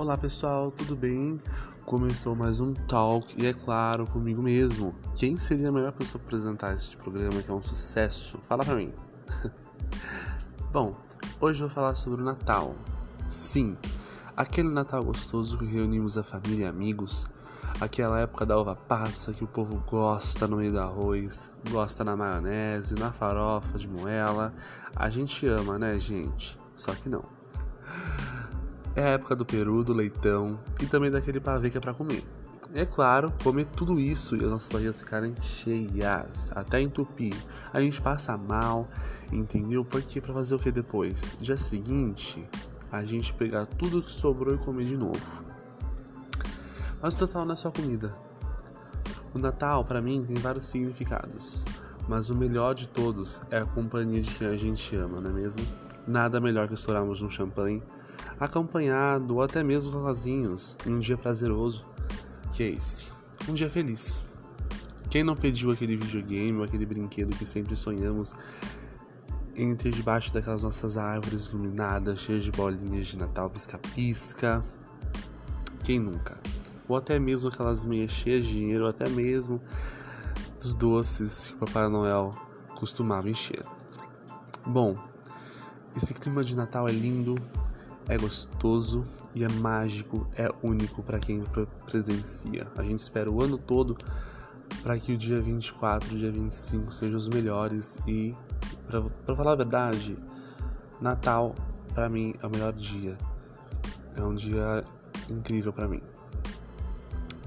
Olá pessoal, tudo bem? Começou mais um talk e é claro, comigo mesmo. Quem seria a melhor pessoa para apresentar este programa que é um sucesso? Fala pra mim. Bom, hoje eu vou falar sobre o Natal. Sim, aquele Natal gostoso que reunimos a família e amigos, aquela época da uva passa que o povo gosta no meio do arroz, gosta na maionese, na farofa de moela. A gente ama, né, gente? Só que não. É a época do peru, do leitão e também daquele pavê que é pra comer. É claro, comer tudo isso e as nossas barrigas ficarem cheias, até entupir. A gente passa mal, entendeu? Porque para fazer o que depois? Dia seguinte, a gente pegar tudo que sobrou e comer de novo. Mas o Natal não é só comida. O Natal, para mim, tem vários significados. Mas o melhor de todos é a companhia de quem a gente ama, não é mesmo? Nada melhor que estourarmos um champanhe acompanhado ou até mesmo sozinhos em um dia prazeroso, que é esse, um dia feliz. Quem não pediu aquele videogame ou aquele brinquedo que sempre sonhamos ter debaixo daquelas nossas árvores iluminadas, cheias de bolinhas de Natal pisca-pisca? Quem nunca? Ou até mesmo aquelas meias cheias de dinheiro, ou até mesmo dos doces que o Papai Noel costumava encher. Bom, esse clima de Natal é lindo, é gostoso e é mágico, é único para quem presencia. A gente espera o ano todo para que o dia 24 e o dia 25 sejam os melhores e para falar a verdade, Natal para mim é o melhor dia. É um dia incrível para mim.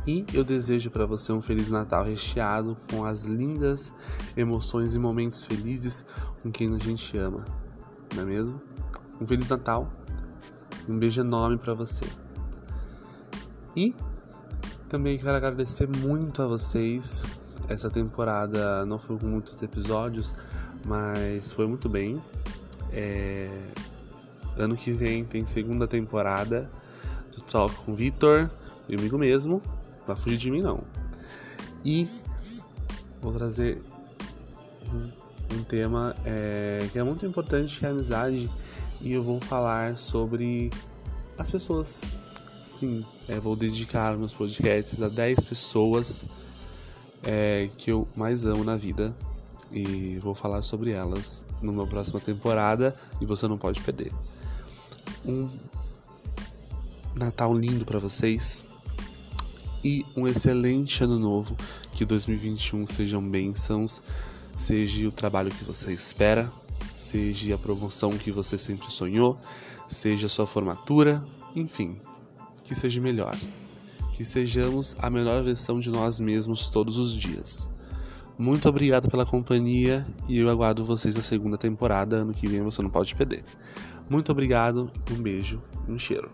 E eu desejo para você um feliz Natal recheado com as lindas emoções e momentos felizes com quem a gente ama. Não é mesmo? Um feliz Natal um beijo enorme para você. E também quero agradecer muito a vocês. Essa temporada não foi com muitos episódios, mas foi muito bem. É... Ano que vem tem segunda temporada do Talk com Vitor, comigo mesmo. Não vai fugir de mim, não. E vou trazer um, tema é, que é muito importante, que é a amizade e eu vou falar sobre as pessoas. Sim, é, vou dedicar meus podcasts a 10 pessoas é, que eu mais amo na vida e vou falar sobre elas numa próxima temporada e você não pode perder. Um Natal lindo para vocês e um excelente ano novo. Que 2021 sejam bênçãos, seja o trabalho que você espera seja a promoção que você sempre sonhou, seja a sua formatura, enfim, que seja melhor. Que sejamos a melhor versão de nós mesmos todos os dias. Muito obrigado pela companhia e eu aguardo vocês na segunda temporada. Ano que vem você não pode perder. Muito obrigado, um beijo um cheiro.